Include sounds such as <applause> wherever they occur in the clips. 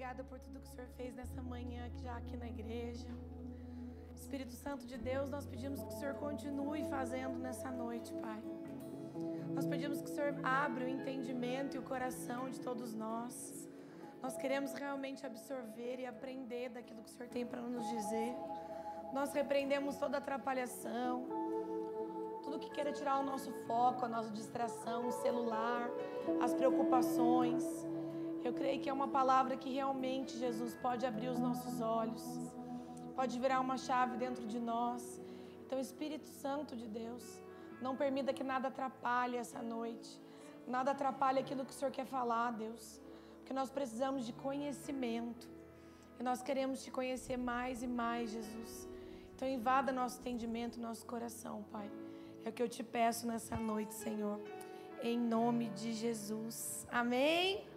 obrigada por tudo que o Senhor fez nessa manhã, já aqui na igreja. Espírito Santo de Deus, nós pedimos que o Senhor continue fazendo nessa noite, Pai. Nós pedimos que o Senhor abra o entendimento e o coração de todos nós. Nós queremos realmente absorver e aprender daquilo que o Senhor tem para nos dizer. Nós repreendemos toda atrapalhação, tudo que queira tirar o nosso foco, a nossa distração, o celular, as preocupações. Eu creio que é uma palavra que realmente, Jesus, pode abrir os nossos olhos, pode virar uma chave dentro de nós. Então, Espírito Santo de Deus, não permita que nada atrapalhe essa noite, nada atrapalhe aquilo que o Senhor quer falar, Deus, porque nós precisamos de conhecimento e nós queremos te conhecer mais e mais, Jesus. Então, invada nosso entendimento, nosso coração, Pai. É o que eu te peço nessa noite, Senhor. Em nome de Jesus. Amém?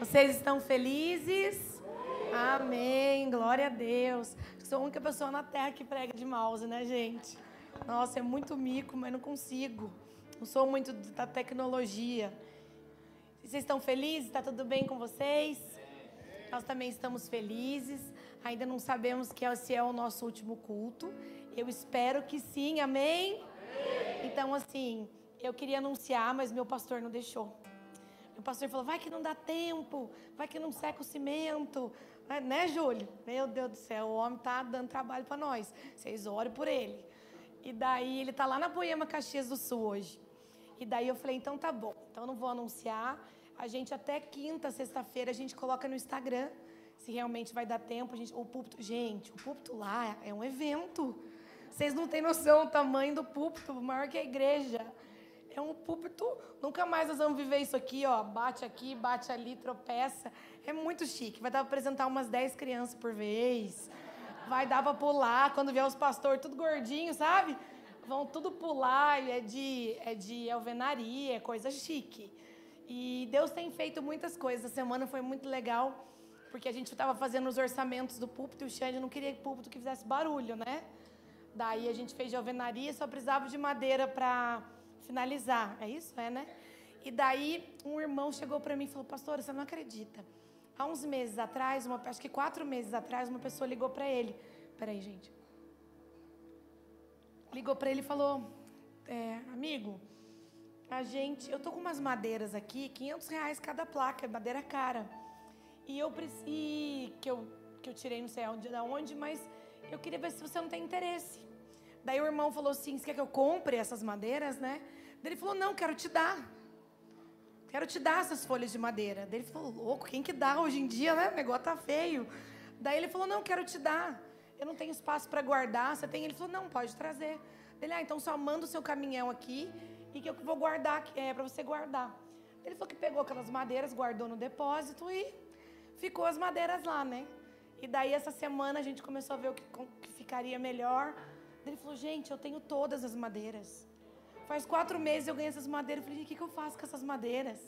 Vocês estão felizes? Amém. Glória a Deus. Sou a única pessoa na terra que prega de mouse, né, gente? Nossa, é muito mico, mas não consigo. Não sou muito da tecnologia. Vocês estão felizes? Está tudo bem com vocês? Nós também estamos felizes. Ainda não sabemos que se é o nosso último culto. Eu espero que sim. Amém? Então, assim, eu queria anunciar, mas meu pastor não deixou. O pastor falou: vai que não dá tempo, vai que não seca o cimento. Né, Júlio? Meu Deus do céu, o homem tá dando trabalho para nós. Vocês orem por ele. E daí ele tá lá na Poema Caxias do Sul hoje. E daí eu falei: então tá bom, então não vou anunciar. A gente até quinta, sexta-feira, a gente coloca no Instagram se realmente vai dar tempo. A gente, o púlpito, gente, o púlpito lá é um evento. Vocês não têm noção do tamanho do púlpito, maior que a igreja. É um púlpito. Nunca mais nós vamos viver isso aqui, ó. Bate aqui, bate ali, tropeça. É muito chique. Vai dar para apresentar umas 10 crianças por vez. Vai dar para pular quando vier os pastores, tudo gordinho, sabe? Vão tudo pular. É de, é de alvenaria, é coisa chique. E Deus tem feito muitas coisas. A semana foi muito legal, porque a gente estava fazendo os orçamentos do púlpito e o Xande não queria púlpito que fizesse barulho, né? Daí a gente fez de alvenaria, só precisava de madeira para finalizar. É isso? É, né? E daí um irmão chegou para mim e falou: Pastor, você não acredita. Há uns meses atrás, uma, acho que quatro meses atrás, uma pessoa ligou para ele. Peraí, gente. Ligou para ele e falou: é, Amigo, a gente. Eu tô com umas madeiras aqui, 500 reais cada placa, madeira cara. E eu preciso. Que eu, que eu tirei não sei da onde, mas eu queria ver se você não tem interesse. Daí o irmão falou assim: Você quer que eu compre essas madeiras, né? Daí ele falou: Não, quero te dar. Quero te dar essas folhas de madeira. Daí ele falou: Louco, quem que dá hoje em dia, né? O negócio tá feio. Daí ele falou: Não, quero te dar. Eu não tenho espaço para guardar. Você tem? Ele falou: Não, pode trazer. Ele, ah, então só manda o seu caminhão aqui e que eu vou guardar, é para você guardar. Ele falou que pegou aquelas madeiras, guardou no depósito e ficou as madeiras lá, né? E daí essa semana a gente começou a ver o que, que ficaria melhor. Ele falou, gente, eu tenho todas as madeiras. Faz quatro meses eu ganhei essas madeiras. Eu falei, o que, que eu faço com essas madeiras?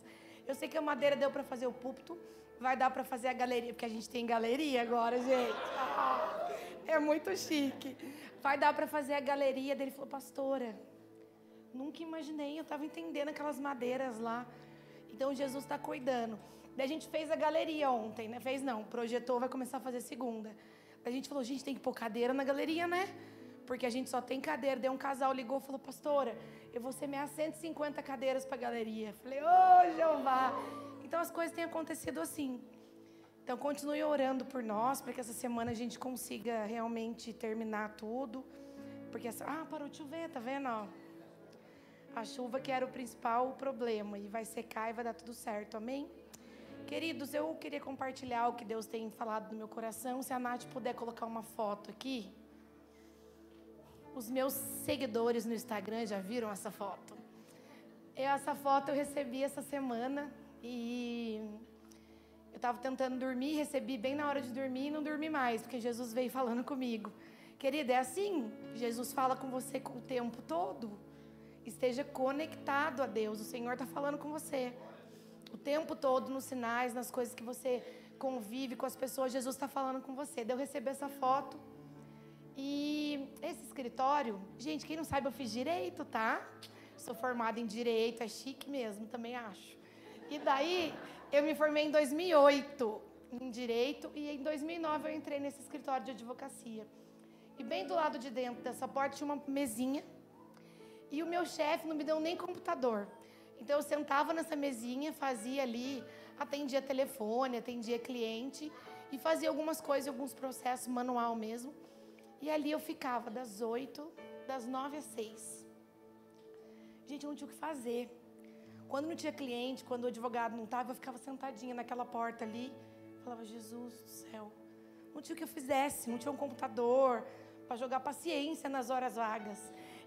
Eu sei que a madeira deu para fazer o púlpito, vai dar para fazer a galeria, porque a gente tem galeria agora, gente. É muito chique. Vai dar para fazer a galeria. Ele falou, pastora, nunca imaginei, eu estava entendendo aquelas madeiras lá. Então Jesus está cuidando. Daí a gente fez a galeria ontem, né? Fez não, projetou, vai começar a fazer segunda. Daí a gente falou, gente, tem que pôr cadeira na galeria, né? Porque a gente só tem cadeira. Daí um casal ligou e falou, pastora, eu vou semear 150 cadeiras para a galeria. Falei, ô oh, Jeová. Então as coisas têm acontecido assim. Então continue orando por nós, para que essa semana a gente consiga realmente terminar tudo. Porque essa. Ah, parou de chover, tá vendo? A chuva que era o principal problema. E vai secar e vai dar tudo certo, amém? Queridos, eu queria compartilhar o que Deus tem falado no meu coração. Se a Nath puder colocar uma foto aqui. Os meus seguidores no Instagram já viram essa foto. Essa foto eu recebi essa semana e eu estava tentando dormir, recebi bem na hora de dormir e não dormi mais, porque Jesus veio falando comigo. Querida, é assim, Jesus fala com você o tempo todo. Esteja conectado a Deus, o Senhor está falando com você. O tempo todo, nos sinais, nas coisas que você convive com as pessoas, Jesus está falando com você. Deu receber essa foto. E esse escritório, gente, quem não sabe, eu fiz direito, tá? Sou formada em direito, é chique mesmo, também acho. E daí, eu me formei em 2008. em direito e em 2009 eu entrei nesse escritório de advocacia. E bem do lado de dentro dessa porta tinha uma mesinha e o meu chefe não me deu nem computador. Então eu sentava nessa mesinha, fazia ali, atendia telefone, atendia cliente e fazia algumas coisas, alguns processos manual mesmo. E ali eu ficava das 8, das 9 às 6. Gente, eu não tinha o que fazer. Quando não tinha cliente, quando o advogado não estava, eu ficava sentadinha naquela porta ali. Falava, Jesus do céu. Não tinha o que eu fizesse, não tinha um computador para jogar paciência nas horas vagas.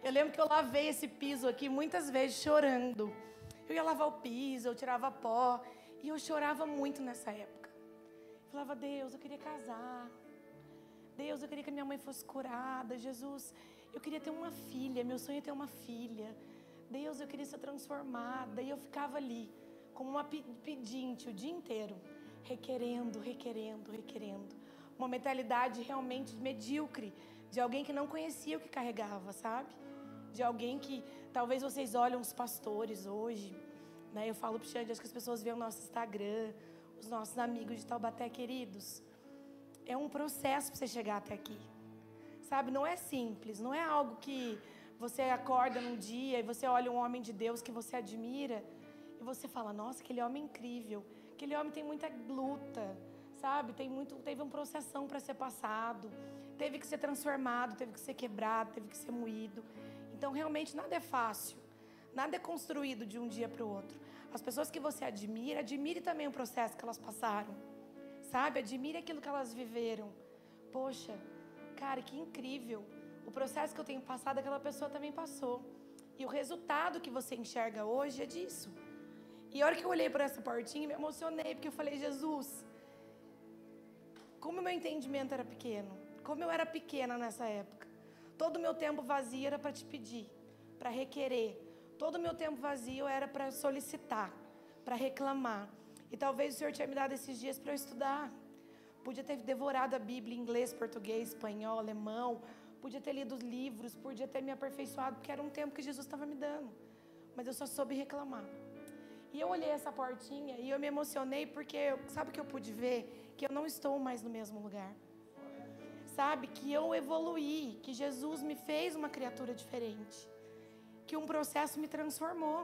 Eu lembro que eu lavei esse piso aqui muitas vezes chorando. Eu ia lavar o piso, eu tirava pó. E eu chorava muito nessa época. Eu falava, Deus, eu queria casar. Deus, eu queria que minha mãe fosse curada. Jesus, eu queria ter uma filha. Meu sonho é ter uma filha. Deus, eu queria ser transformada. E eu ficava ali, como uma pedinte o dia inteiro, requerendo, requerendo, requerendo. Uma mentalidade realmente medíocre, de alguém que não conhecia o que carregava, sabe? De alguém que talvez vocês olham os pastores hoje, né? Eu falo para o Xande, acho que as pessoas veem o nosso Instagram, os nossos amigos de Taubaté queridos. É um processo para você chegar até aqui. Sabe, não é simples, não é algo que você acorda num dia e você olha um homem de Deus que você admira e você fala: "Nossa, aquele homem é incrível. Aquele homem tem muita luta, sabe? Tem muito, teve uma processão para ser passado, teve que ser transformado, teve que ser quebrado, teve que ser moído. Então, realmente nada é fácil. Nada é construído de um dia para o outro. As pessoas que você admira, admire também o processo que elas passaram. Sabe? Admire aquilo que elas viveram. Poxa, cara, que incrível. O processo que eu tenho passado, aquela pessoa também passou. E o resultado que você enxerga hoje é disso. E a hora que eu olhei para essa portinha, me emocionei, porque eu falei, Jesus, como o meu entendimento era pequeno, como eu era pequena nessa época. Todo o meu tempo vazio era para te pedir, para requerer. Todo o meu tempo vazio era para solicitar, para reclamar. E talvez o Senhor tinha me dado esses dias para eu estudar. Podia ter devorado a Bíblia em inglês, português, espanhol, alemão, podia ter lido livros, podia ter me aperfeiçoado, porque era um tempo que Jesus estava me dando. Mas eu só soube reclamar. E eu olhei essa portinha e eu me emocionei porque, sabe o que eu pude ver? Que eu não estou mais no mesmo lugar. Sabe? Que eu evoluí, que Jesus me fez uma criatura diferente. Que um processo me transformou.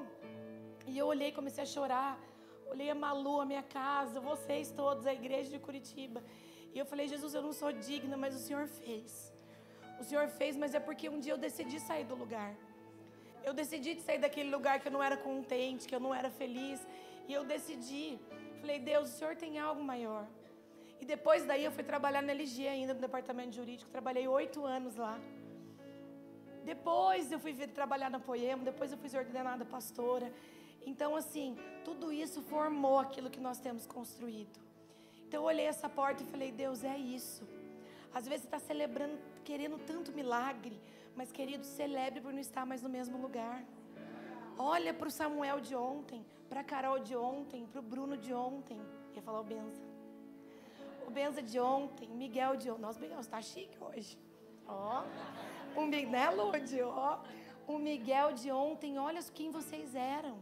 E eu olhei, comecei a chorar. Olhei a Malu, a minha casa, vocês todos, a igreja de Curitiba. E eu falei, Jesus, eu não sou digna, mas o Senhor fez. O Senhor fez, mas é porque um dia eu decidi sair do lugar. Eu decidi de sair daquele lugar que eu não era contente, que eu não era feliz. E eu decidi. Falei, Deus, o Senhor tem algo maior. E depois daí eu fui trabalhar na LG ainda, no departamento jurídico. Trabalhei oito anos lá. Depois eu fui trabalhar na Poema, depois eu fui ordenada pastora. Então, assim, tudo isso formou aquilo que nós temos construído. Então, eu olhei essa porta e falei: Deus, é isso. Às vezes você está celebrando, querendo tanto milagre, mas, querido, celebre por não estar mais no mesmo lugar. Olha para o Samuel de ontem, para a Carol de ontem, para o Bruno de ontem. Ia falar o Benza. O Benza de ontem, Miguel de ontem. Nossa, Miguel, está chique hoje. Ó. O Miguel, né, Lud? Ó. O Miguel de ontem, olha quem vocês eram.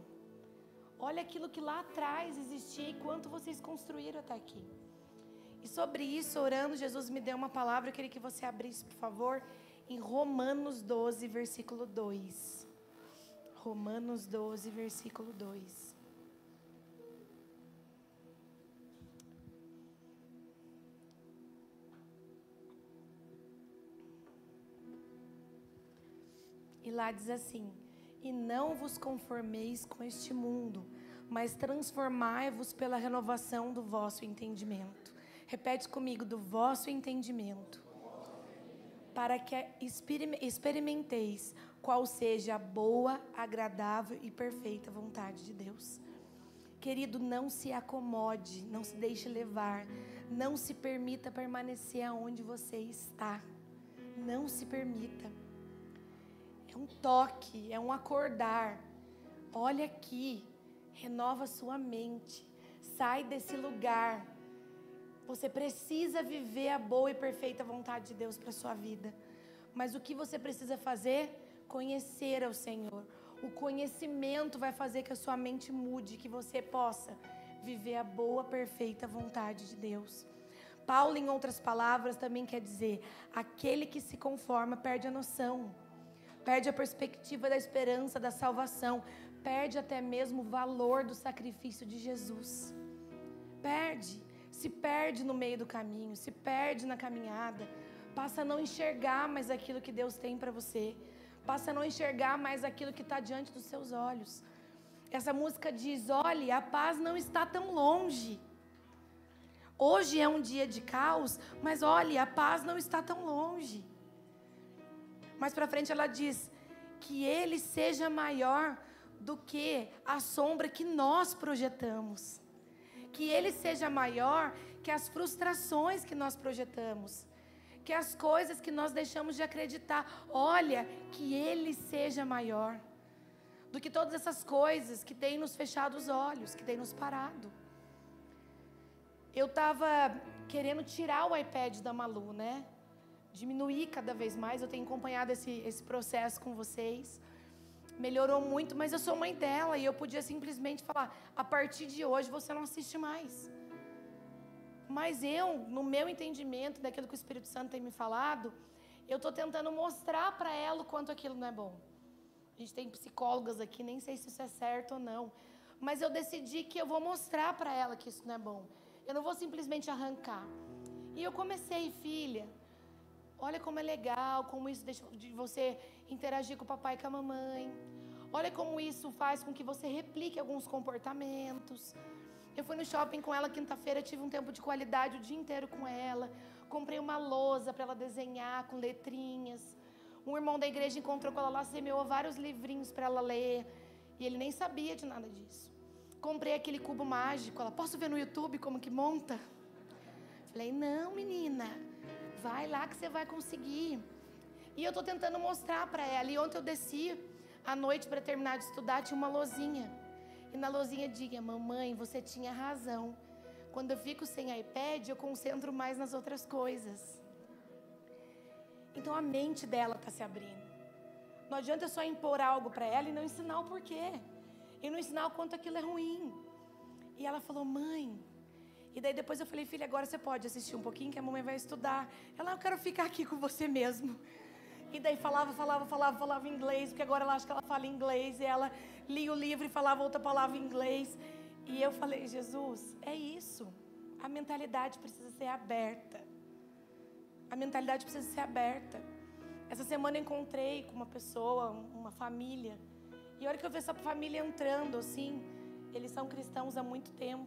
Olha aquilo que lá atrás existia e quanto vocês construíram até aqui. E sobre isso, orando, Jesus me deu uma palavra. Eu queria que você abrisse, por favor, em Romanos 12, versículo 2. Romanos 12, versículo 2. E lá diz assim: E não vos conformeis com este mundo, mas transformai-vos pela renovação do vosso entendimento. Repete comigo: do vosso entendimento para que experimenteis qual seja a boa, agradável e perfeita vontade de Deus. Querido, não se acomode, não se deixe levar, não se permita permanecer aonde você está. Não se permita. É um toque, é um acordar. Olha aqui, renova sua mente. Sai desse lugar você precisa viver a boa e perfeita vontade de Deus para sua vida. Mas o que você precisa fazer? Conhecer ao Senhor. O conhecimento vai fazer que a sua mente mude, que você possa viver a boa, perfeita vontade de Deus. Paulo, em outras palavras, também quer dizer: aquele que se conforma perde a noção, perde a perspectiva da esperança, da salvação, perde até mesmo o valor do sacrifício de Jesus. Perde, se perde no meio do caminho, se perde na caminhada, passa a não enxergar mais aquilo que Deus tem para você, passa a não enxergar mais aquilo que está diante dos seus olhos. Essa música diz: olhe, a paz não está tão longe. Hoje é um dia de caos, mas olhe, a paz não está tão longe. Mais para frente ela diz: que ele seja maior do que a sombra que nós projetamos. Que ele seja maior que as frustrações que nós projetamos. Que as coisas que nós deixamos de acreditar. Olha, que ele seja maior do que todas essas coisas que têm nos fechado os olhos, que têm nos parado. Eu estava querendo tirar o iPad da Malu, né? Diminuir cada vez mais. Eu tenho acompanhado esse, esse processo com vocês. Melhorou muito, mas eu sou mãe dela e eu podia simplesmente falar: a partir de hoje você não assiste mais. Mas eu, no meu entendimento daquilo que o Espírito Santo tem me falado, eu estou tentando mostrar para ela o quanto aquilo não é bom. A gente tem psicólogas aqui, nem sei se isso é certo ou não. Mas eu decidi que eu vou mostrar para ela que isso não é bom. Eu não vou simplesmente arrancar. E eu comecei, filha. Olha como é legal, como isso deixa de você interagir com o papai e com a mamãe. Olha como isso faz com que você replique alguns comportamentos. Eu fui no shopping com ela quinta-feira, tive um tempo de qualidade o dia inteiro com ela. Comprei uma lousa para ela desenhar com letrinhas. Um irmão da igreja encontrou com ela lá, semeou vários livrinhos para ela ler. E ele nem sabia de nada disso. Comprei aquele cubo mágico. Ela, posso ver no YouTube como que monta? Falei, não, menina. Vai lá que você vai conseguir. E eu estou tentando mostrar para ela. E ontem eu desci à noite para terminar de estudar, tinha uma lozinha. E na lozinha diga, mamãe, você tinha razão. Quando eu fico sem iPad, eu concentro mais nas outras coisas. Então a mente dela está se abrindo. Não adianta só impor algo para ela e não ensinar o porquê. E não ensinar o quanto aquilo é ruim. E ela falou, mãe. E daí depois eu falei, filha, agora você pode assistir um pouquinho que a mamãe vai estudar. Ela, eu quero ficar aqui com você mesmo. E daí falava, falava, falava, falava inglês, porque agora ela acha que ela fala inglês. E ela lia o livro e falava outra palavra em inglês. E eu falei, Jesus, é isso. A mentalidade precisa ser aberta. A mentalidade precisa ser aberta. Essa semana eu encontrei com uma pessoa, uma família. E a hora que eu vi essa família entrando, assim, eles são cristãos há muito tempo.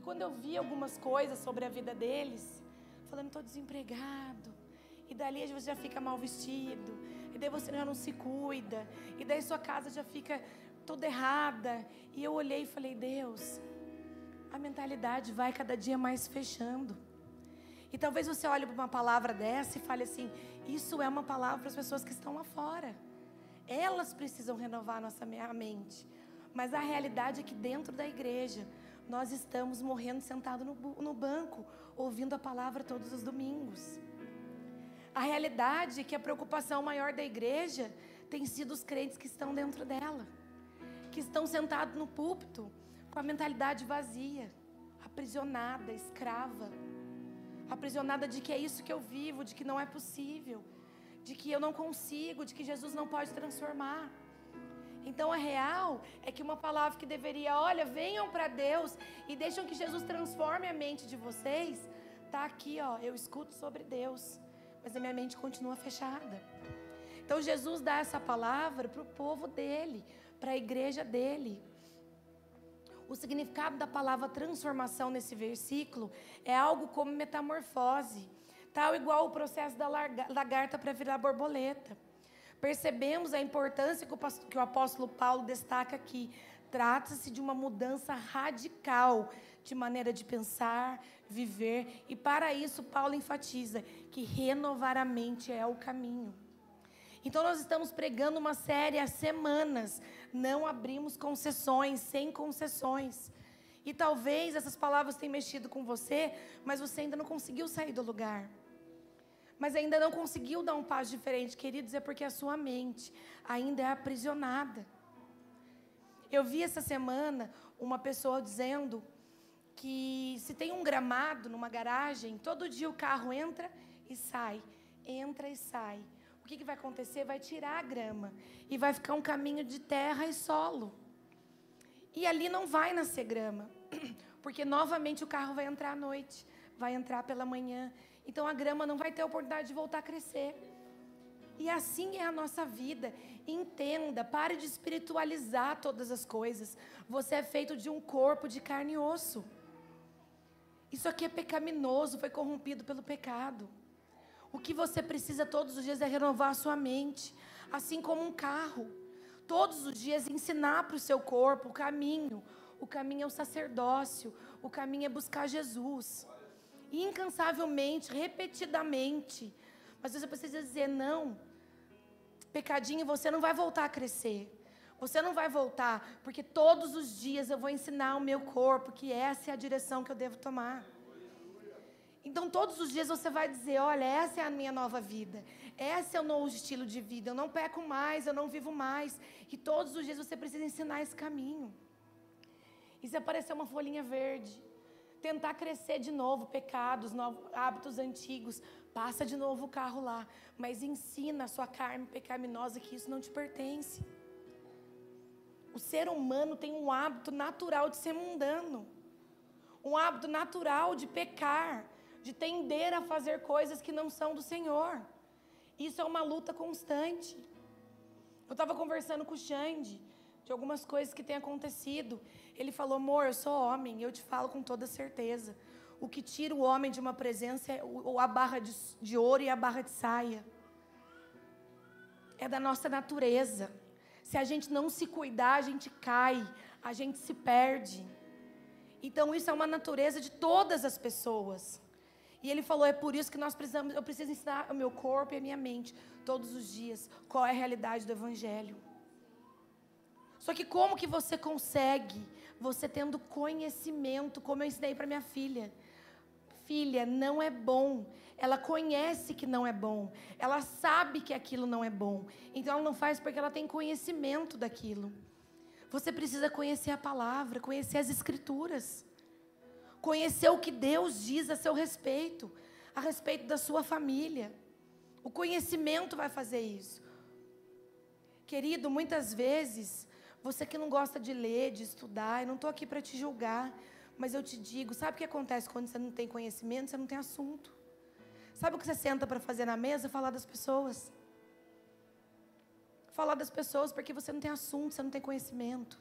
E quando eu vi algumas coisas sobre a vida deles, falando, estou desempregado. E dali você já fica mal vestido. E daí você já não se cuida. E daí sua casa já fica toda errada. E eu olhei e falei, Deus, a mentalidade vai cada dia mais fechando. E talvez você olhe para uma palavra dessa e fale assim: isso é uma palavra para as pessoas que estão lá fora. Elas precisam renovar a nossa mente. Mas a realidade é que dentro da igreja, nós estamos morrendo sentado no, no banco, ouvindo a palavra todos os domingos. A realidade é que a preocupação maior da igreja tem sido os crentes que estão dentro dela, que estão sentados no púlpito com a mentalidade vazia, aprisionada, escrava aprisionada de que é isso que eu vivo, de que não é possível, de que eu não consigo, de que Jesus não pode transformar. Então a real é que uma palavra que deveria, olha, venham para Deus e deixam que Jesus transforme a mente de vocês, tá aqui, ó, eu escuto sobre Deus, mas a minha mente continua fechada. Então Jesus dá essa palavra para o povo dele, para a igreja dele. O significado da palavra transformação nesse versículo é algo como metamorfose, tal igual o processo da lagarta para virar borboleta. Percebemos a importância que o apóstolo Paulo destaca aqui. Trata-se de uma mudança radical de maneira de pensar, viver, e para isso Paulo enfatiza que renovar a mente é o caminho. Então nós estamos pregando uma série há semanas. Não abrimos concessões, sem concessões. E talvez essas palavras tenham mexido com você, mas você ainda não conseguiu sair do lugar. Mas ainda não conseguiu dar um passo diferente, queridos, é porque a sua mente ainda é aprisionada. Eu vi essa semana uma pessoa dizendo que se tem um gramado numa garagem, todo dia o carro entra e sai, entra e sai. O que, que vai acontecer? Vai tirar a grama e vai ficar um caminho de terra e solo. E ali não vai nascer grama, <clears throat> porque novamente o carro vai entrar à noite, vai entrar pela manhã. Então a grama não vai ter oportunidade de voltar a crescer. E assim é a nossa vida. Entenda, pare de espiritualizar todas as coisas. Você é feito de um corpo de carne e osso. Isso aqui é pecaminoso, foi corrompido pelo pecado. O que você precisa todos os dias é renovar a sua mente, assim como um carro. Todos os dias ensinar para o seu corpo o caminho. O caminho é o sacerdócio, o caminho é buscar Jesus. Incansavelmente, repetidamente. Mas você precisa dizer não pecadinho, você não vai voltar a crescer. Você não vai voltar, porque todos os dias eu vou ensinar o meu corpo que essa é a direção que eu devo tomar. Então, todos os dias você vai dizer: olha, essa é a minha nova vida, esse é o novo estilo de vida. Eu não peco mais, eu não vivo mais. E todos os dias você precisa ensinar esse caminho. E se aparecer uma folhinha verde, tentar crescer de novo pecados, novos, hábitos antigos, passa de novo o carro lá, mas ensina a sua carne pecaminosa que isso não te pertence. O ser humano tem um hábito natural de ser mundano, um hábito natural de pecar, de tender a fazer coisas que não são do Senhor. Isso é uma luta constante. Eu estava conversando com o Xande de algumas coisas que têm acontecido. Ele falou: amor, eu sou homem, eu te falo com toda certeza. O que tira o homem de uma presença é a barra de, de ouro e a barra de saia. É da nossa natureza. Se a gente não se cuidar, a gente cai, a gente se perde. Então isso é uma natureza de todas as pessoas. E ele falou: é por isso que nós precisamos, eu preciso ensinar o meu corpo e a minha mente todos os dias qual é a realidade do Evangelho. Só que como que você consegue? Você tendo conhecimento, como eu ensinei para minha filha filha, não é bom. Ela conhece que não é bom. Ela sabe que aquilo não é bom. Então ela não faz porque ela tem conhecimento daquilo. Você precisa conhecer a palavra, conhecer as escrituras. Conhecer o que Deus diz a seu respeito, a respeito da sua família. O conhecimento vai fazer isso. Querido, muitas vezes, você que não gosta de ler, de estudar, eu não estou aqui para te julgar, mas eu te digo, sabe o que acontece quando você não tem conhecimento? Você não tem assunto. Sabe o que você senta para fazer na mesa? Falar das pessoas. Falar das pessoas porque você não tem assunto, você não tem conhecimento.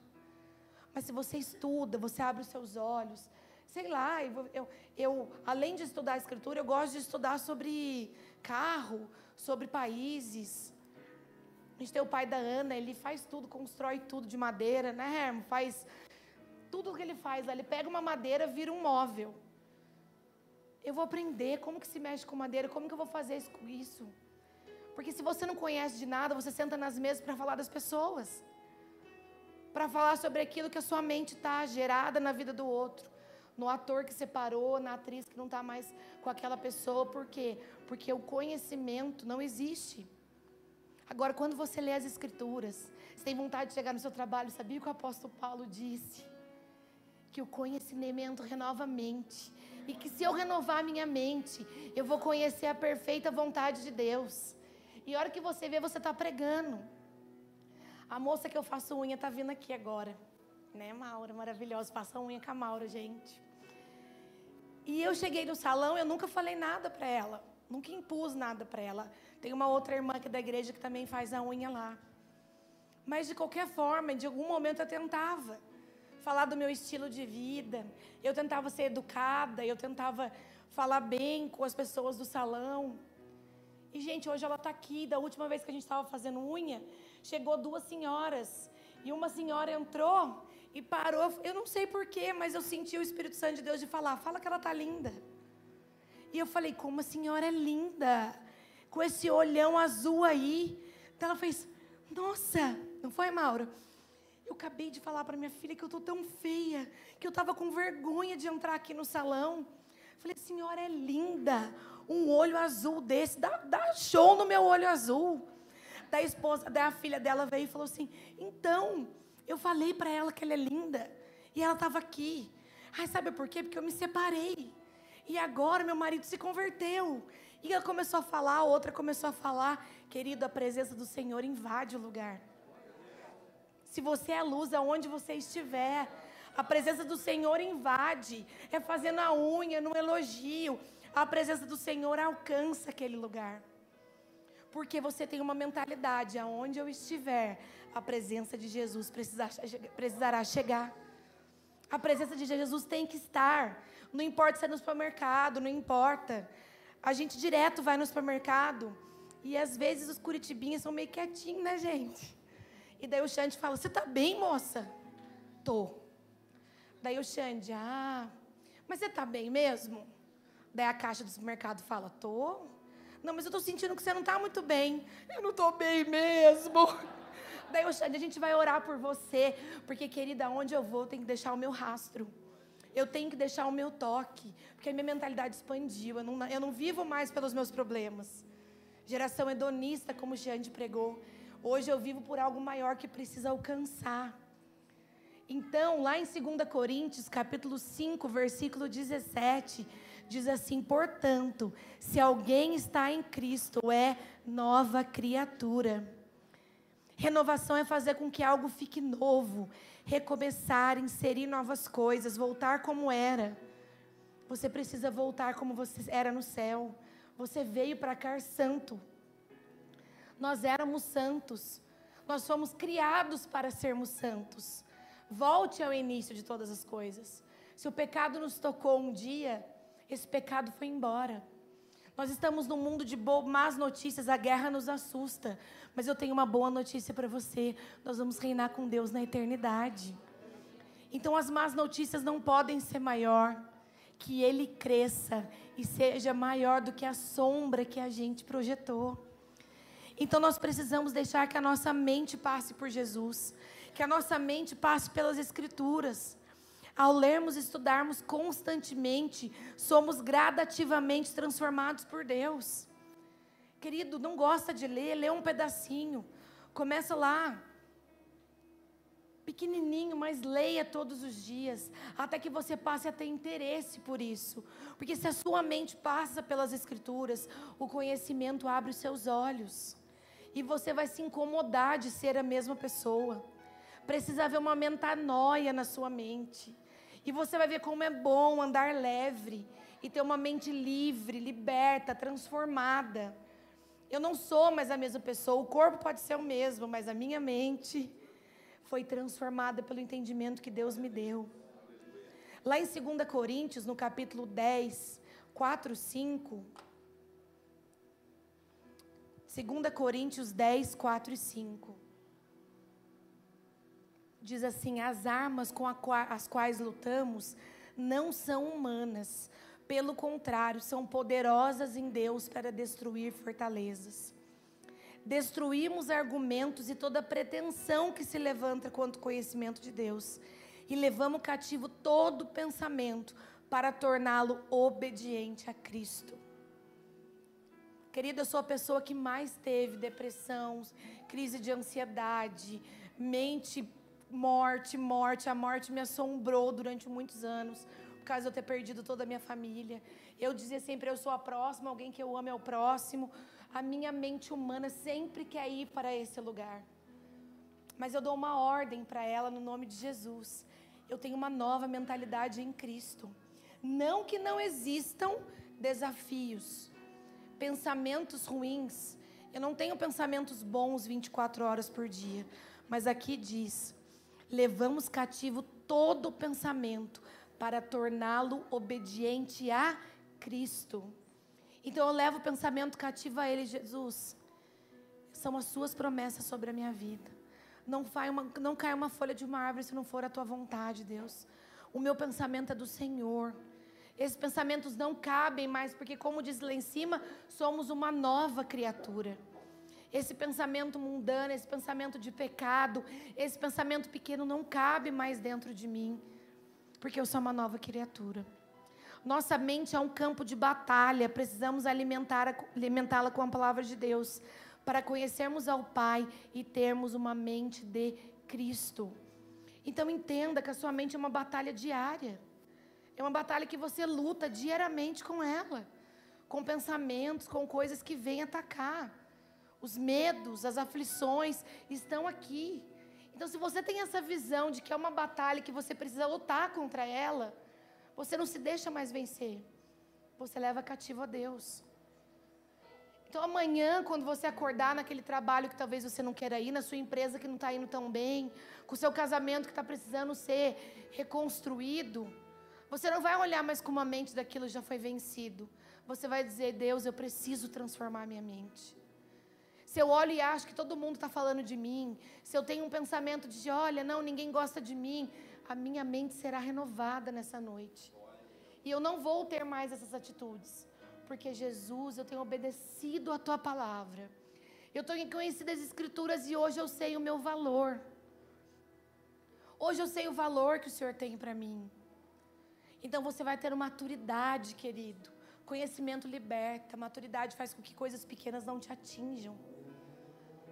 Mas se você estuda, você abre os seus olhos. Sei lá, eu, eu, além de estudar a escritura, eu gosto de estudar sobre carro, sobre países. A gente tem o pai da Ana, ele faz tudo, constrói tudo de madeira, né, Hermo? Faz tudo que ele faz ele pega uma madeira, vira um móvel. Eu vou aprender como que se mexe com madeira, como que eu vou fazer isso. Porque se você não conhece de nada, você senta nas mesas para falar das pessoas. Para falar sobre aquilo que a sua mente está gerada na vida do outro. No ator que separou, na atriz que não está mais com aquela pessoa. Por quê? Porque o conhecimento não existe. Agora, quando você lê as escrituras, você tem vontade de chegar no seu trabalho, sabia que o apóstolo Paulo disse? que o conhecimento renova a mente. E que se eu renovar a minha mente, eu vou conhecer a perfeita vontade de Deus. E a hora que você vê, você está pregando. A moça que eu faço unha está vindo aqui agora. Né, Maura? Maravilhosa. Faça unha com a Maura, gente. E eu cheguei no salão, eu nunca falei nada para ela. Nunca impus nada para ela. Tem uma outra irmã aqui da igreja que também faz a unha lá. Mas de qualquer forma, de algum momento eu tentava falar do meu estilo de vida, eu tentava ser educada, eu tentava falar bem com as pessoas do salão. E, gente, hoje ela está aqui. Da última vez que a gente estava fazendo unha, chegou duas senhoras. E uma senhora entrou e parou. Eu não sei porquê, mas eu senti o Espírito Santo de Deus de falar: fala que ela está linda. E eu falei: como a senhora é linda, com esse olhão azul aí. Então ela fez: nossa, não foi, Mauro? Eu acabei de falar para minha filha que eu estou tão feia, que eu estava com vergonha de entrar aqui no salão. Falei, senhora é linda, um olho azul desse, dá, dá show no meu olho azul. Da esposa, da filha dela veio e falou assim: então, eu falei para ela que ela é linda. E ela estava aqui. Ai, sabe por quê? Porque eu me separei. E agora meu marido se converteu. E ela começou a falar, a outra começou a falar. Querido, a presença do Senhor invade o lugar. Se você é luz aonde você estiver, a presença do Senhor invade. É fazendo a unha, no elogio. A presença do Senhor alcança aquele lugar. Porque você tem uma mentalidade, aonde eu estiver, a presença de Jesus precisará chegar. A presença de Jesus tem que estar. Não importa se é no supermercado, não importa. A gente direto vai no supermercado e às vezes os curitibinhas são meio quietinhos, né, gente? E daí o Xande fala: Você tá bem, moça? Tô. Daí o Xande: Ah, mas você tá bem mesmo? Daí a caixa do supermercado fala: Tô. Não, mas eu tô sentindo que você não tá muito bem. Eu não tô bem mesmo. <laughs> Daí o Xande, a gente vai orar por você, porque querida, onde eu vou, tem que deixar o meu rastro. Eu tenho que deixar o meu toque, porque a minha mentalidade expandiu. Eu não, eu não vivo mais pelos meus problemas. Geração hedonista, como o pregou. Hoje eu vivo por algo maior que precisa alcançar. Então, lá em 2 Coríntios, capítulo 5, versículo 17, diz assim: "Portanto, se alguém está em Cristo, é nova criatura." Renovação é fazer com que algo fique novo, recomeçar, inserir novas coisas, voltar como era. Você precisa voltar como você era no céu. Você veio para cá santo. Nós éramos santos. Nós fomos criados para sermos santos. Volte ao início de todas as coisas. Se o pecado nos tocou um dia, esse pecado foi embora. Nós estamos num mundo de más notícias, a guerra nos assusta. Mas eu tenho uma boa notícia para você: nós vamos reinar com Deus na eternidade. Então as más notícias não podem ser maior. Que Ele cresça e seja maior do que a sombra que a gente projetou. Então nós precisamos deixar que a nossa mente passe por Jesus, que a nossa mente passe pelas Escrituras. Ao lermos e estudarmos constantemente, somos gradativamente transformados por Deus. Querido, não gosta de ler, lê um pedacinho. Começa lá. Pequenininho, mas leia todos os dias, até que você passe a ter interesse por isso. Porque se a sua mente passa pelas escrituras, o conhecimento abre os seus olhos. E você vai se incomodar de ser a mesma pessoa. Precisa haver uma metanoia na sua mente. E você vai ver como é bom andar leve e ter uma mente livre, liberta, transformada. Eu não sou mais a mesma pessoa, o corpo pode ser o mesmo, mas a minha mente foi transformada pelo entendimento que Deus me deu. Lá em 2 Coríntios, no capítulo 10, 4, 5. 2 Coríntios 10, 4 e 5. Diz assim: As armas com as quais lutamos não são humanas, pelo contrário, são poderosas em Deus para destruir fortalezas. Destruímos argumentos e toda pretensão que se levanta contra o conhecimento de Deus. E levamos cativo todo pensamento para torná-lo obediente a Cristo. Querida, eu sou a pessoa que mais teve depressão, crise de ansiedade, mente, morte, morte. A morte me assombrou durante muitos anos causa de eu ter perdido toda a minha família. Eu dizia sempre: eu sou a próxima, alguém que eu amo é o próximo. A minha mente humana sempre quer ir para esse lugar. Mas eu dou uma ordem para ela no nome de Jesus. Eu tenho uma nova mentalidade em Cristo. Não que não existam desafios, pensamentos ruins. Eu não tenho pensamentos bons 24 horas por dia. Mas aqui diz: levamos cativo todo pensamento para torná-lo obediente a Cristo. Então eu levo o pensamento cativo a Ele, Jesus. São as suas promessas sobre a minha vida. Não, uma, não cai uma folha de uma árvore se não for a tua vontade, Deus. O meu pensamento é do Senhor. Esses pensamentos não cabem mais, porque, como diz lá em cima, somos uma nova criatura. Esse pensamento mundano, esse pensamento de pecado, esse pensamento pequeno não cabe mais dentro de mim porque eu sou uma nova criatura. Nossa mente é um campo de batalha, precisamos alimentá-la com a palavra de Deus, para conhecermos ao Pai e termos uma mente de Cristo. Então entenda que a sua mente é uma batalha diária. É uma batalha que você luta diariamente com ela, com pensamentos, com coisas que vêm atacar. Os medos, as aflições estão aqui. Então, se você tem essa visão de que é uma batalha que você precisa lutar contra ela, você não se deixa mais vencer. Você leva cativo a Deus. Então, amanhã, quando você acordar naquele trabalho que talvez você não queira ir, na sua empresa que não está indo tão bem, com o seu casamento que está precisando ser reconstruído, você não vai olhar mais com uma mente daquilo já foi vencido. Você vai dizer: Deus, eu preciso transformar minha mente. Se eu olho e acho que todo mundo está falando de mim, se eu tenho um pensamento de, olha, não, ninguém gosta de mim, a minha mente será renovada nessa noite. E eu não vou ter mais essas atitudes, porque Jesus, eu tenho obedecido a tua palavra. Eu tenho conhecido as Escrituras e hoje eu sei o meu valor. Hoje eu sei o valor que o Senhor tem para mim. Então você vai ter maturidade, querido. Conhecimento liberta, maturidade faz com que coisas pequenas não te atinjam.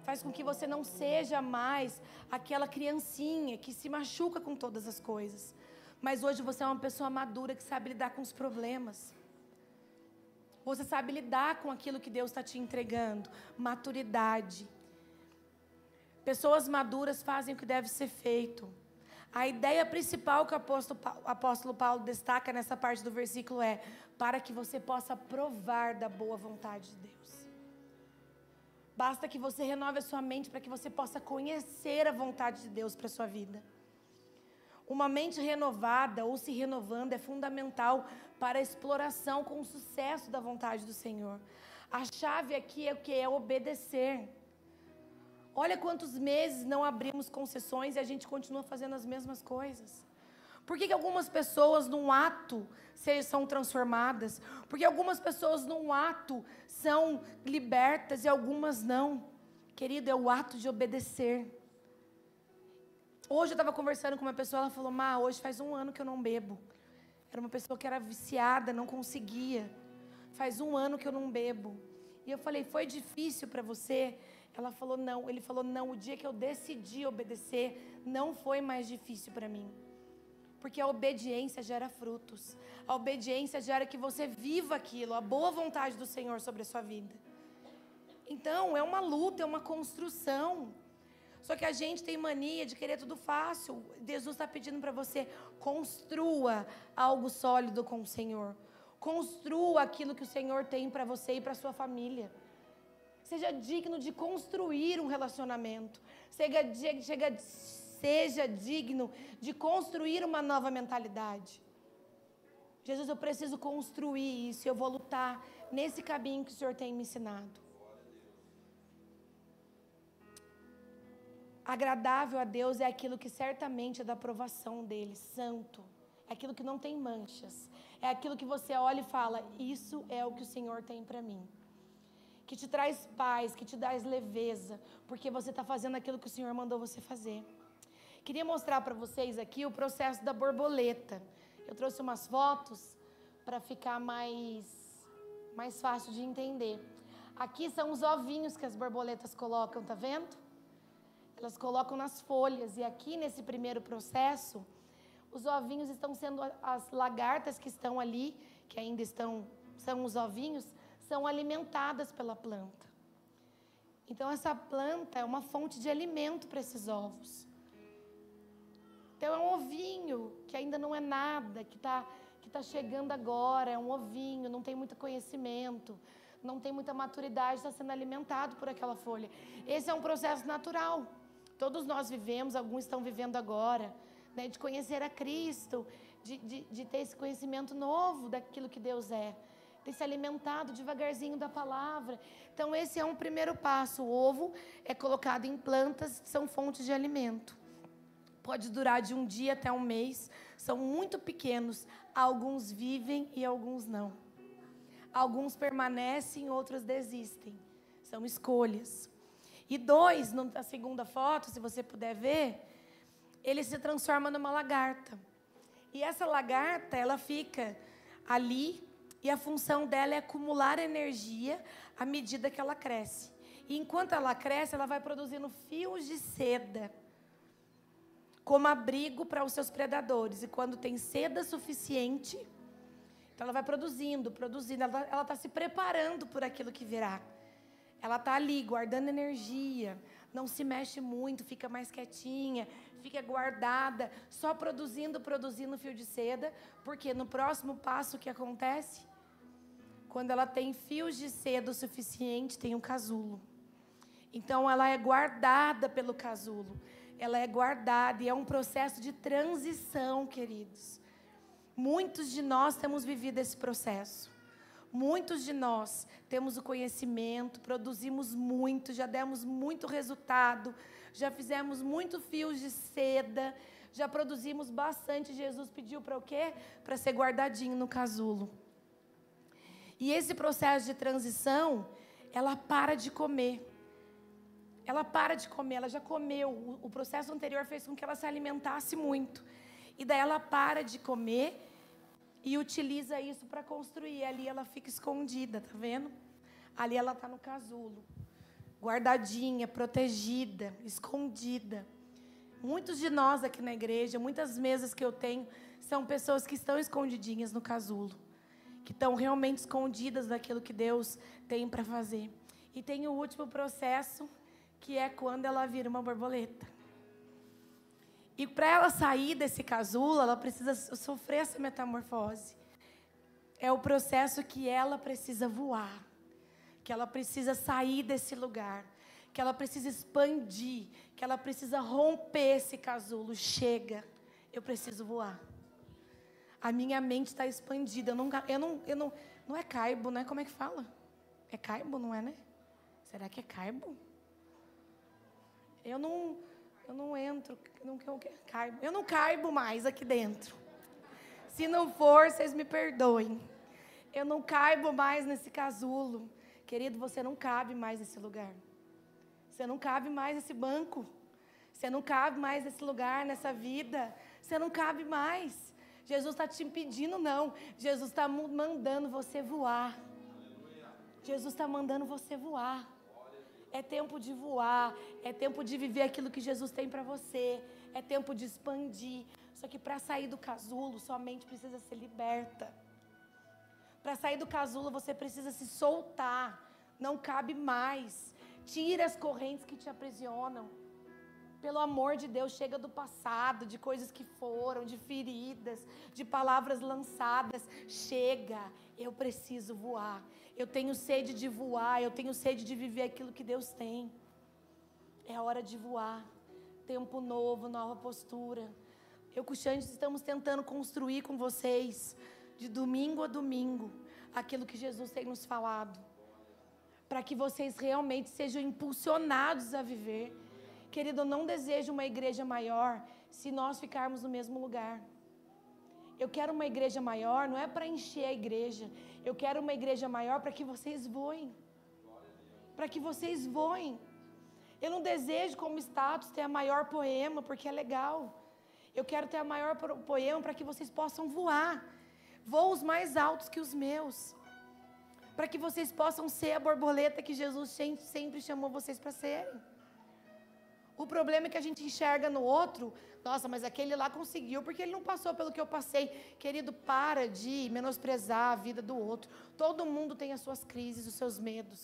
Faz com que você não seja mais aquela criancinha que se machuca com todas as coisas. Mas hoje você é uma pessoa madura que sabe lidar com os problemas. Você sabe lidar com aquilo que Deus está te entregando. Maturidade. Pessoas maduras fazem o que deve ser feito. A ideia principal que o apóstolo, apóstolo Paulo destaca nessa parte do versículo é: para que você possa provar da boa vontade de Deus. Basta que você renove a sua mente para que você possa conhecer a vontade de Deus para sua vida. Uma mente renovada ou se renovando é fundamental para a exploração com o sucesso da vontade do Senhor. A chave aqui é o que? É obedecer. Olha quantos meses não abrimos concessões e a gente continua fazendo as mesmas coisas. Por que, que algumas pessoas, num ato, são transformadas? Porque algumas pessoas, num ato, são libertas e algumas não? Querido, é o ato de obedecer. Hoje eu estava conversando com uma pessoa, ela falou: Má, hoje faz um ano que eu não bebo. Era uma pessoa que era viciada, não conseguia. Faz um ano que eu não bebo. E eu falei: Foi difícil para você? Ela falou não. Ele falou não. O dia que eu decidi obedecer, não foi mais difícil para mim. Porque a obediência gera frutos. A obediência gera que você viva aquilo, a boa vontade do Senhor sobre a sua vida. Então, é uma luta, é uma construção. Só que a gente tem mania de querer tudo fácil. Jesus está pedindo para você: construa algo sólido com o Senhor. Construa aquilo que o Senhor tem para você e para sua família. Seja digno de construir um relacionamento. Seja, seja, seja digno de construir uma nova mentalidade. Jesus, eu preciso construir isso. Eu vou lutar nesse caminho que o Senhor tem me ensinado. Agradável a Deus é aquilo que certamente é da aprovação dele, santo. É aquilo que não tem manchas. É aquilo que você olha e fala: Isso é o que o Senhor tem para mim que te traz paz, que te traz leveza, porque você está fazendo aquilo que o Senhor mandou você fazer. Queria mostrar para vocês aqui o processo da borboleta. Eu trouxe umas fotos para ficar mais, mais fácil de entender. Aqui são os ovinhos que as borboletas colocam, tá vendo? Elas colocam nas folhas e aqui nesse primeiro processo, os ovinhos estão sendo as lagartas que estão ali, que ainda estão são os ovinhos, são alimentadas pela planta. Então, essa planta é uma fonte de alimento para esses ovos. Então, é um ovinho que ainda não é nada, que está que tá chegando agora, é um ovinho, não tem muito conhecimento, não tem muita maturidade, está sendo alimentado por aquela folha. Esse é um processo natural. Todos nós vivemos, alguns estão vivendo agora, né, de conhecer a Cristo, de, de, de ter esse conhecimento novo daquilo que Deus é tem se alimentado devagarzinho da palavra. Então, esse é um primeiro passo. O ovo é colocado em plantas que são fontes de alimento. Pode durar de um dia até um mês. São muito pequenos. Alguns vivem e alguns não. Alguns permanecem, outros desistem. São escolhas. E dois, na segunda foto, se você puder ver, ele se transforma numa lagarta. E essa lagarta, ela fica ali e a função dela é acumular energia à medida que ela cresce. E enquanto ela cresce, ela vai produzindo fios de seda. Como abrigo para os seus predadores. E quando tem seda suficiente, então ela vai produzindo, produzindo, ela está se preparando por aquilo que virá. Ela está ali, guardando energia, não se mexe muito, fica mais quietinha, fica guardada, só produzindo, produzindo fio de seda, porque no próximo passo o que acontece? Quando ela tem fios de seda o suficiente, tem um casulo. Então ela é guardada pelo casulo ela é guardada e é um processo de transição, queridos. Muitos de nós temos vivido esse processo. Muitos de nós temos o conhecimento, produzimos muito, já demos muito resultado, já fizemos muito fios de seda, já produzimos bastante. Jesus pediu para o quê? Para ser guardadinho no casulo. E esse processo de transição, ela para de comer ela para de comer, ela já comeu. O, processo anterior fez com que ela se alimentasse muito. E daí ela para de comer e utiliza isso para construir. Ali ela fica escondida, tá vendo? Ali ela está no casulo, guardadinha, protegida, escondida. Muitos de nós aqui na igreja, muitas mesas que eu tenho, são pessoas que estão escondidinhas no casulo, que estão realmente escondidas daquilo que Deus tem para fazer. E tem o último processo, que é quando ela vira uma borboleta. E para ela sair desse casulo, ela precisa sofrer essa metamorfose. É o processo que ela precisa voar, que ela precisa sair desse lugar, que ela precisa expandir, que ela precisa romper esse casulo. Chega, eu preciso voar. A minha mente está expandida. Eu não, eu não, eu não, não é caibo, né? Como é que fala? É caibo, não é, né? Será que é caibo? Eu não, eu não entro, não, eu, caibo, eu não caibo mais aqui dentro. Se não for, vocês me perdoem. Eu não caibo mais nesse casulo. Querido, você não cabe mais nesse lugar. Você não cabe mais nesse banco. Você não cabe mais nesse lugar, nessa vida. Você não cabe mais. Jesus está te impedindo, não. Jesus está mandando você voar. Jesus está mandando você voar. É tempo de voar, é tempo de viver aquilo que Jesus tem para você, é tempo de expandir. Só que para sair do casulo, sua mente precisa ser liberta. Para sair do casulo, você precisa se soltar. Não cabe mais. Tira as correntes que te aprisionam. Pelo amor de Deus, chega do passado, de coisas que foram, de feridas, de palavras lançadas. Chega, eu preciso voar. Eu tenho sede de voar, eu tenho sede de viver aquilo que Deus tem. É hora de voar. Tempo novo, nova postura. Eu com o Xandes estamos tentando construir com vocês, de domingo a domingo, aquilo que Jesus tem nos falado. Para que vocês realmente sejam impulsionados a viver. Querido, eu não desejo uma igreja maior se nós ficarmos no mesmo lugar. Eu quero uma igreja maior, não é para encher a igreja. Eu quero uma igreja maior para que vocês voem. Para que vocês voem. Eu não desejo, como status, ter a maior poema, porque é legal. Eu quero ter a maior poema para que vocês possam voar. Voos mais altos que os meus. Para que vocês possam ser a borboleta que Jesus sempre chamou vocês para serem. O problema é que a gente enxerga no outro, nossa, mas aquele lá conseguiu porque ele não passou pelo que eu passei. Querido, para de menosprezar a vida do outro. Todo mundo tem as suas crises, os seus medos.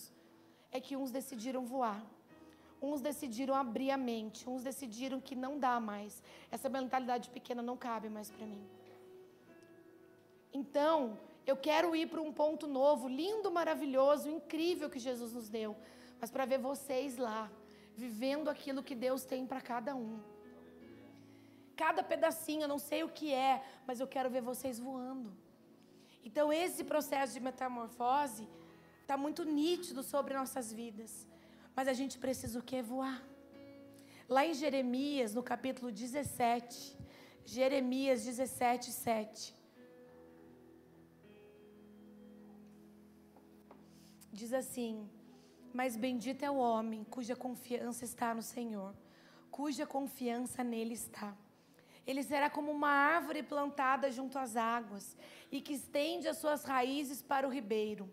É que uns decidiram voar. Uns decidiram abrir a mente, uns decidiram que não dá mais. Essa mentalidade pequena não cabe mais para mim. Então, eu quero ir para um ponto novo, lindo, maravilhoso, incrível que Jesus nos deu, mas para ver vocês lá vivendo aquilo que Deus tem para cada um. Cada pedacinho, eu não sei o que é, mas eu quero ver vocês voando. Então, esse processo de metamorfose está muito nítido sobre nossas vidas. Mas a gente precisa o que? Voar. Lá em Jeremias, no capítulo 17, Jeremias 17, 7. Diz assim: mas bendito é o homem cuja confiança está no Senhor, cuja confiança nele está. Ele será como uma árvore plantada junto às águas e que estende as suas raízes para o ribeiro.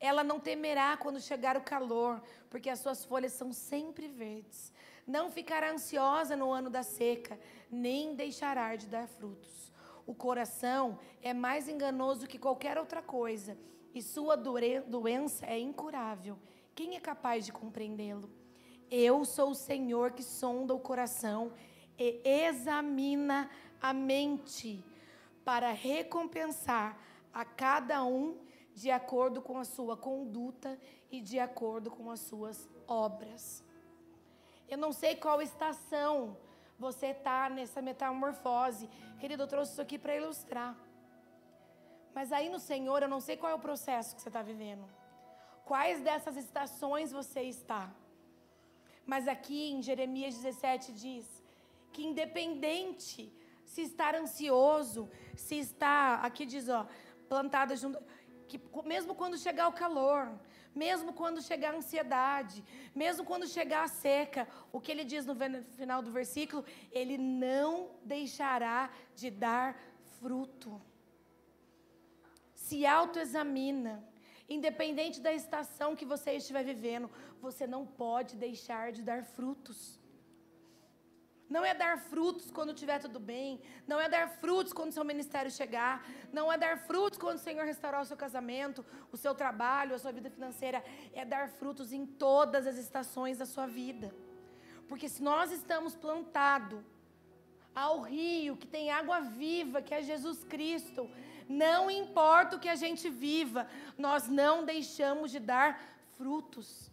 Ela não temerá quando chegar o calor, porque as suas folhas são sempre verdes. Não ficará ansiosa no ano da seca, nem deixará de dar frutos. O coração é mais enganoso que qualquer outra coisa, e sua doença é incurável. Quem é capaz de compreendê-lo? Eu sou o Senhor que sonda o coração e examina a mente para recompensar a cada um de acordo com a sua conduta e de acordo com as suas obras. Eu não sei qual estação você está nessa metamorfose. Querido, eu trouxe isso aqui para ilustrar. Mas aí no Senhor, eu não sei qual é o processo que você está vivendo. Quais dessas estações você está. Mas aqui em Jeremias 17 diz que independente se estar ansioso, se está, aqui diz, ó, plantada junto, que mesmo quando chegar o calor, mesmo quando chegar a ansiedade, mesmo quando chegar a seca, o que ele diz no final do versículo, ele não deixará de dar fruto. Se autoexamina, Independente da estação que você estiver vivendo, você não pode deixar de dar frutos. Não é dar frutos quando estiver tudo bem. Não é dar frutos quando seu ministério chegar. Não é dar frutos quando o Senhor restaurar o seu casamento, o seu trabalho, a sua vida financeira. É dar frutos em todas as estações da sua vida. Porque se nós estamos plantados ao rio que tem água viva, que é Jesus Cristo, não importa o que a gente viva, nós não deixamos de dar frutos.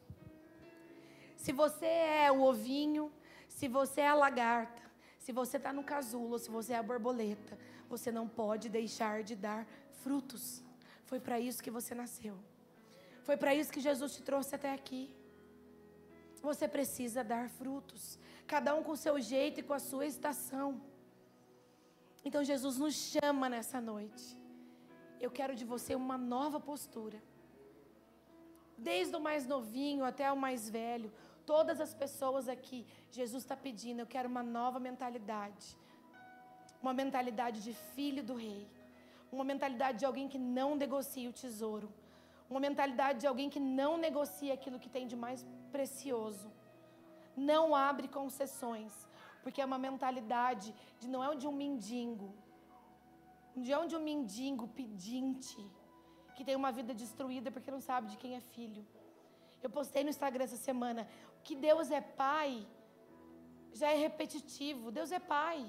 Se você é o ovinho, se você é a lagarta, se você está no casulo, se você é a borboleta, você não pode deixar de dar frutos. Foi para isso que você nasceu. Foi para isso que Jesus te trouxe até aqui. Você precisa dar frutos, cada um com seu jeito e com a sua estação. Então Jesus nos chama nessa noite eu quero de você uma nova postura. Desde o mais novinho até o mais velho, todas as pessoas aqui, Jesus está pedindo, eu quero uma nova mentalidade. Uma mentalidade de filho do rei. Uma mentalidade de alguém que não negocia o tesouro. Uma mentalidade de alguém que não negocia aquilo que tem de mais precioso. Não abre concessões, porque é uma mentalidade de não é de um mendigo, de onde um mendigo pedinte, que tem uma vida destruída porque não sabe de quem é filho. Eu postei no Instagram essa semana que Deus é pai, já é repetitivo. Deus é pai,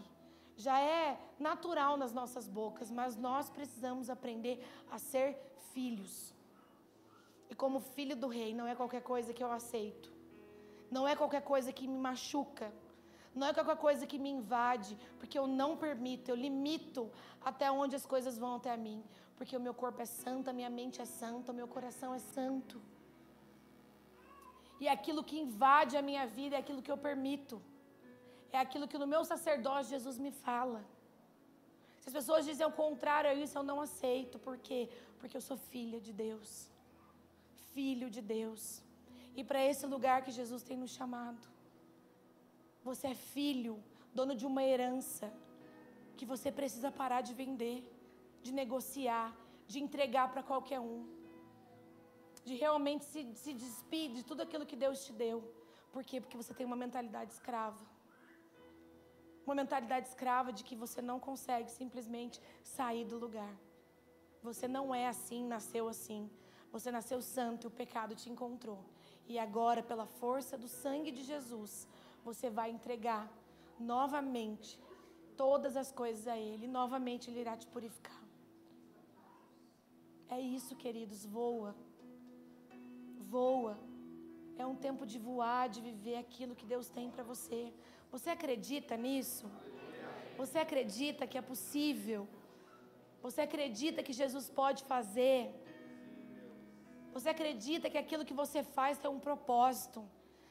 já é natural nas nossas bocas, mas nós precisamos aprender a ser filhos. E como filho do rei, não é qualquer coisa que eu aceito, não é qualquer coisa que me machuca não é qualquer coisa que me invade, porque eu não permito, eu limito até onde as coisas vão até mim, porque o meu corpo é santo, a minha mente é santa, o meu coração é santo. E aquilo que invade a minha vida é aquilo que eu permito. É aquilo que no meu sacerdócio Jesus me fala. Se as pessoas dizem o contrário a isso, eu não aceito. Por quê? Porque eu sou filha de Deus. Filho de Deus. E para esse lugar que Jesus tem nos chamado. Você é filho, dono de uma herança que você precisa parar de vender, de negociar, de entregar para qualquer um, de realmente se, se despedir de tudo aquilo que Deus te deu. Por quê? Porque você tem uma mentalidade escrava. Uma mentalidade escrava de que você não consegue simplesmente sair do lugar. Você não é assim, nasceu assim. Você nasceu santo e o pecado te encontrou. E agora, pela força do sangue de Jesus, você vai entregar novamente todas as coisas a Ele, e novamente Ele irá te purificar. É isso, queridos, voa. Voa. É um tempo de voar, de viver aquilo que Deus tem para você. Você acredita nisso? Você acredita que é possível? Você acredita que Jesus pode fazer? Você acredita que aquilo que você faz tem um propósito?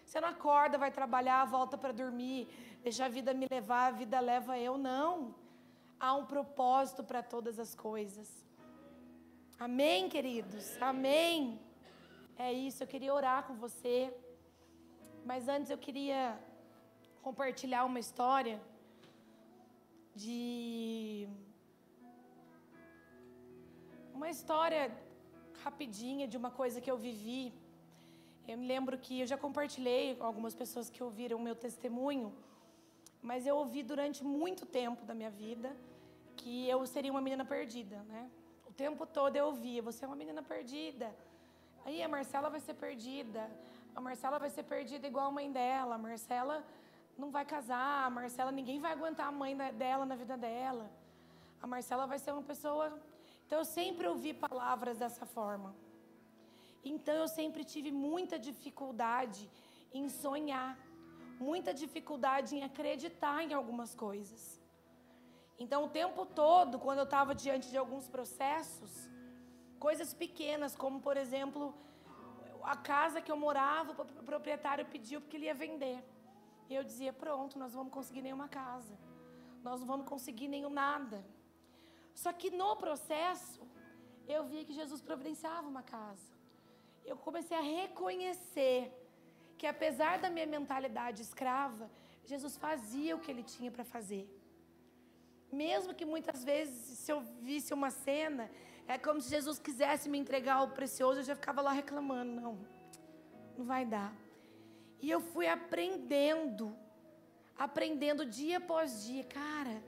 Você não acorda, vai trabalhar, volta para dormir, deixa a vida me levar, a vida leva eu. Não. Há um propósito para todas as coisas. Amém, queridos? Amém. É isso, eu queria orar com você. Mas antes eu queria compartilhar uma história de. Uma história rapidinha de uma coisa que eu vivi Eu me lembro que eu já compartilhei com algumas pessoas que ouviram o meu testemunho, mas eu ouvi durante muito tempo da minha vida que eu seria uma menina perdida, né? O tempo todo eu ouvia, você é uma menina perdida. Aí a Marcela vai ser perdida. A Marcela vai ser perdida igual a mãe dela. A Marcela não vai casar. A Marcela, ninguém vai aguentar a mãe dela na vida dela. A Marcela vai ser uma pessoa. Então eu sempre ouvi palavras dessa forma. Então eu sempre tive muita dificuldade em sonhar, muita dificuldade em acreditar em algumas coisas. Então o tempo todo, quando eu estava diante de alguns processos, coisas pequenas, como por exemplo, a casa que eu morava, o proprietário pediu porque ele ia vender. E eu dizia: pronto, nós não vamos conseguir nenhuma casa, nós não vamos conseguir nenhum nada. Só que no processo, eu via que Jesus providenciava uma casa eu comecei a reconhecer que apesar da minha mentalidade escrava, Jesus fazia o que ele tinha para fazer. Mesmo que muitas vezes, se eu visse uma cena, é como se Jesus quisesse me entregar o precioso, eu já ficava lá reclamando. Não, não vai dar. E eu fui aprendendo, aprendendo dia após dia. Cara,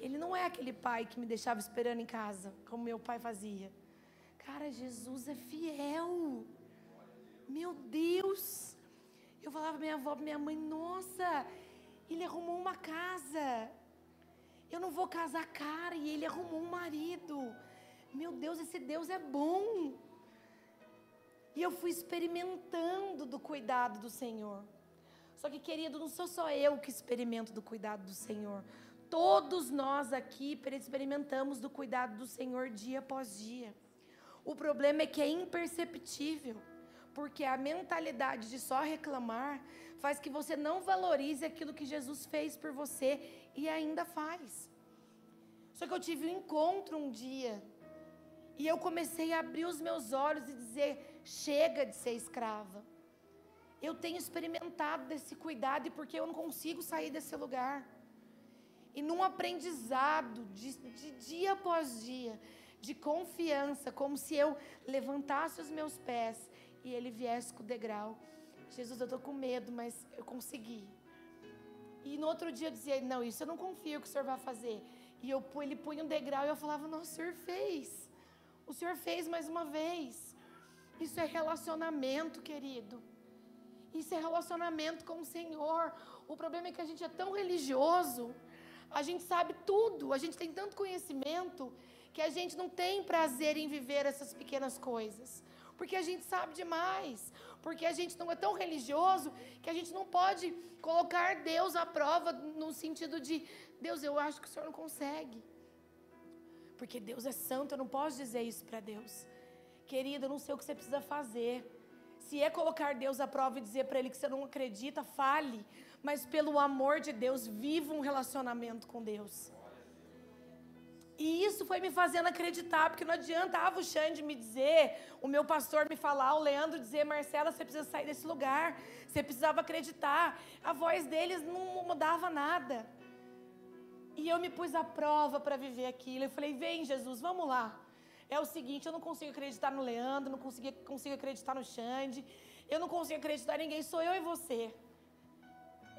ele não é aquele pai que me deixava esperando em casa, como meu pai fazia. Cara, Jesus é fiel. Meu Deus. Eu falava para minha avó, para minha mãe, nossa, ele arrumou uma casa. Eu não vou casar cara e ele arrumou um marido. Meu Deus, esse Deus é bom. E eu fui experimentando do cuidado do Senhor. Só que, querido, não sou só eu que experimento do cuidado do Senhor. Todos nós aqui experimentamos do cuidado do Senhor dia após dia. O problema é que é imperceptível, porque a mentalidade de só reclamar faz que você não valorize aquilo que Jesus fez por você e ainda faz. Só que eu tive um encontro um dia e eu comecei a abrir os meus olhos e dizer: chega de ser escrava. Eu tenho experimentado desse cuidado e porque eu não consigo sair desse lugar. E num aprendizado de, de dia após dia, de confiança, como se eu levantasse os meus pés e ele viesse com o degrau. Jesus, eu estou com medo, mas eu consegui. E no outro dia eu dizia: Não, isso eu não confio que o senhor vai fazer. E eu, ele punha um degrau e eu falava: Não, o senhor fez. O senhor fez mais uma vez. Isso é relacionamento, querido. Isso é relacionamento com o Senhor. O problema é que a gente é tão religioso, a gente sabe tudo, a gente tem tanto conhecimento que a gente não tem prazer em viver essas pequenas coisas. Porque a gente sabe demais. Porque a gente não é tão religioso que a gente não pode colocar Deus à prova no sentido de Deus, eu acho que o Senhor não consegue. Porque Deus é santo, eu não posso dizer isso para Deus. Querida, eu não sei o que você precisa fazer. Se é colocar Deus à prova e dizer para Ele que você não acredita, fale. Mas pelo amor de Deus, viva um relacionamento com Deus. E isso foi me fazendo acreditar, porque não adiantava o Xande me dizer, o meu pastor me falar, o Leandro dizer, Marcela, você precisa sair desse lugar. Você precisava acreditar. A voz deles não mudava nada. E eu me pus à prova para viver aquilo. Eu falei, vem Jesus, vamos lá. É o seguinte, eu não consigo acreditar no Leandro, não consigo, consigo acreditar no Xande, eu não consigo acreditar em ninguém, sou eu e você.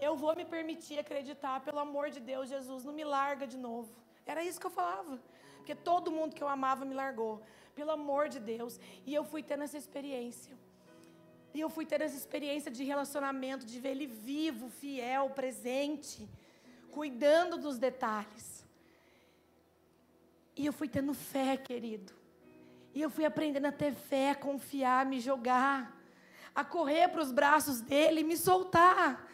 Eu vou me permitir acreditar, pelo amor de Deus, Jesus, não me larga de novo. Era isso que eu falava. Porque todo mundo que eu amava me largou. Pelo amor de Deus. E eu fui tendo essa experiência. E eu fui tendo essa experiência de relacionamento, de ver ele vivo, fiel, presente, cuidando dos detalhes. E eu fui tendo fé, querido. E eu fui aprendendo a ter fé, a confiar, a me jogar, a correr para os braços dele e me soltar.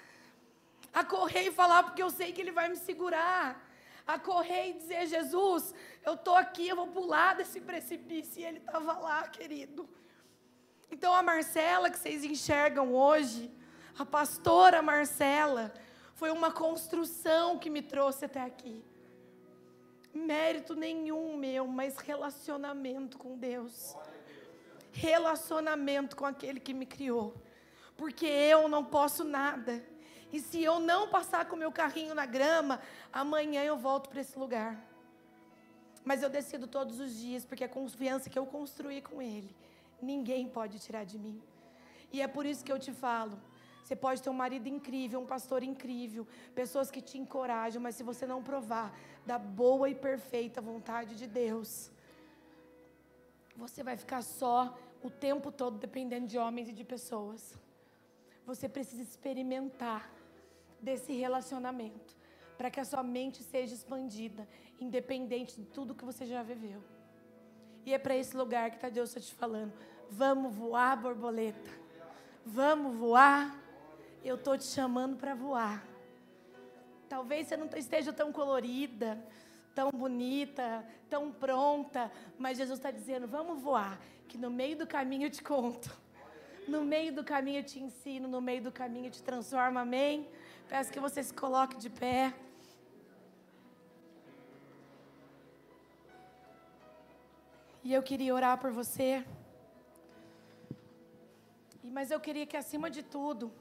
A correr e falar porque eu sei que ele vai me segurar a correr e dizer: Jesus, eu estou aqui, eu vou pular desse precipício. E ele estava lá, querido. Então a Marcela que vocês enxergam hoje, a pastora Marcela, foi uma construção que me trouxe até aqui. Mérito nenhum meu, mas relacionamento com Deus. Relacionamento com aquele que me criou. Porque eu não posso nada. E se eu não passar com o meu carrinho na grama, amanhã eu volto para esse lugar. Mas eu decido todos os dias, porque a confiança que eu construí com Ele, ninguém pode tirar de mim. E é por isso que eu te falo. Você pode ter um marido incrível, um pastor incrível, pessoas que te encorajam, mas se você não provar da boa e perfeita vontade de Deus, você vai ficar só o tempo todo dependendo de homens e de pessoas. Você precisa experimentar desse relacionamento para que a sua mente seja expandida, independente de tudo que você já viveu. E é para esse lugar que está Deus te falando. Vamos voar, borboleta. Vamos voar. Eu estou te chamando para voar. Talvez você não esteja tão colorida, tão bonita, tão pronta, mas Jesus está dizendo: vamos voar, que no meio do caminho eu te conto. No meio do caminho eu te ensino, no meio do caminho eu te transformo, amém? Peço que você se coloque de pé. E eu queria orar por você. Mas eu queria que, acima de tudo,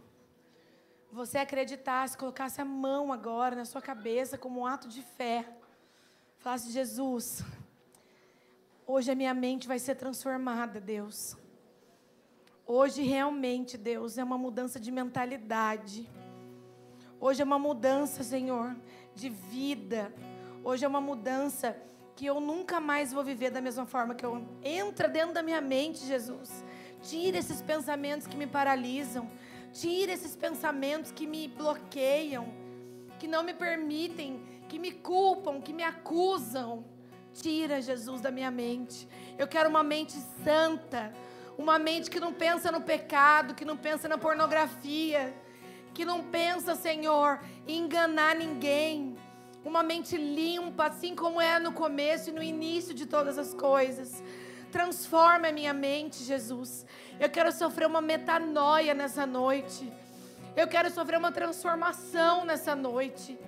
você acreditasse, colocasse a mão agora na sua cabeça como um ato de fé. Falasse, Jesus, hoje a minha mente vai ser transformada, Deus. Hoje realmente, Deus, é uma mudança de mentalidade. Hoje é uma mudança, Senhor, de vida. Hoje é uma mudança que eu nunca mais vou viver da mesma forma que eu entra dentro da minha mente, Jesus. Tira esses pensamentos que me paralisam. Tira esses pensamentos que me bloqueiam, que não me permitem, que me culpam, que me acusam. Tira, Jesus, da minha mente. Eu quero uma mente santa, uma mente que não pensa no pecado, que não pensa na pornografia, que não pensa, Senhor, em enganar ninguém uma mente limpa, assim como é no começo e no início de todas as coisas. Transforma a minha mente, Jesus. Eu quero sofrer uma metanoia nessa noite. Eu quero sofrer uma transformação nessa noite.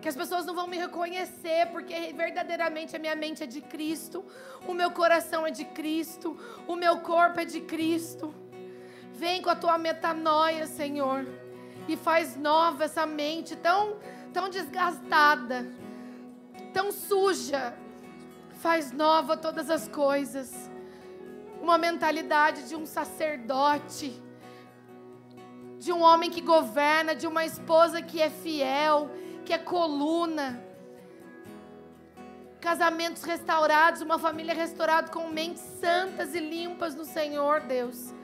Que as pessoas não vão me reconhecer, porque verdadeiramente a minha mente é de Cristo, o meu coração é de Cristo, o meu corpo é de Cristo. Vem com a tua metanoia, Senhor, e faz nova essa mente tão tão desgastada, tão suja, faz nova todas as coisas. Uma mentalidade de um sacerdote, de um homem que governa, de uma esposa que é fiel, que é coluna. Casamentos restaurados, uma família restaurada com mentes santas e limpas no Senhor, Deus.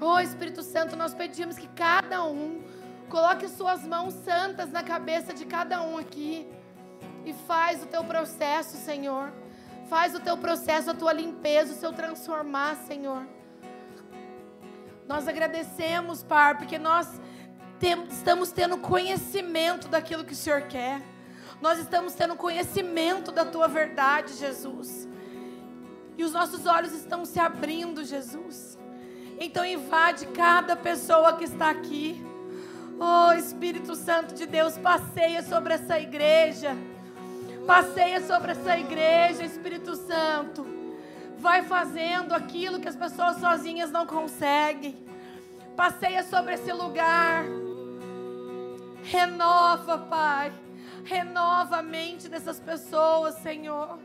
Oh Espírito Santo, nós pedimos que cada um Coloque suas mãos santas na cabeça de cada um aqui. E faz o teu processo, Senhor. Faz o teu processo, a tua limpeza, o seu transformar, Senhor. Nós agradecemos, Pai, porque nós estamos tendo conhecimento daquilo que o Senhor quer. Nós estamos tendo conhecimento da tua verdade, Jesus. E os nossos olhos estão se abrindo, Jesus. Então invade cada pessoa que está aqui. Oh Espírito Santo de Deus, passeia sobre essa igreja. Passeia sobre essa igreja, Espírito Santo. Vai fazendo aquilo que as pessoas sozinhas não conseguem. Passeia sobre esse lugar. Renova, Pai. Renova a mente dessas pessoas, Senhor.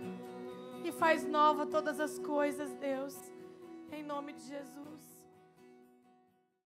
E faz nova todas as coisas, Deus. Em nome de Jesus.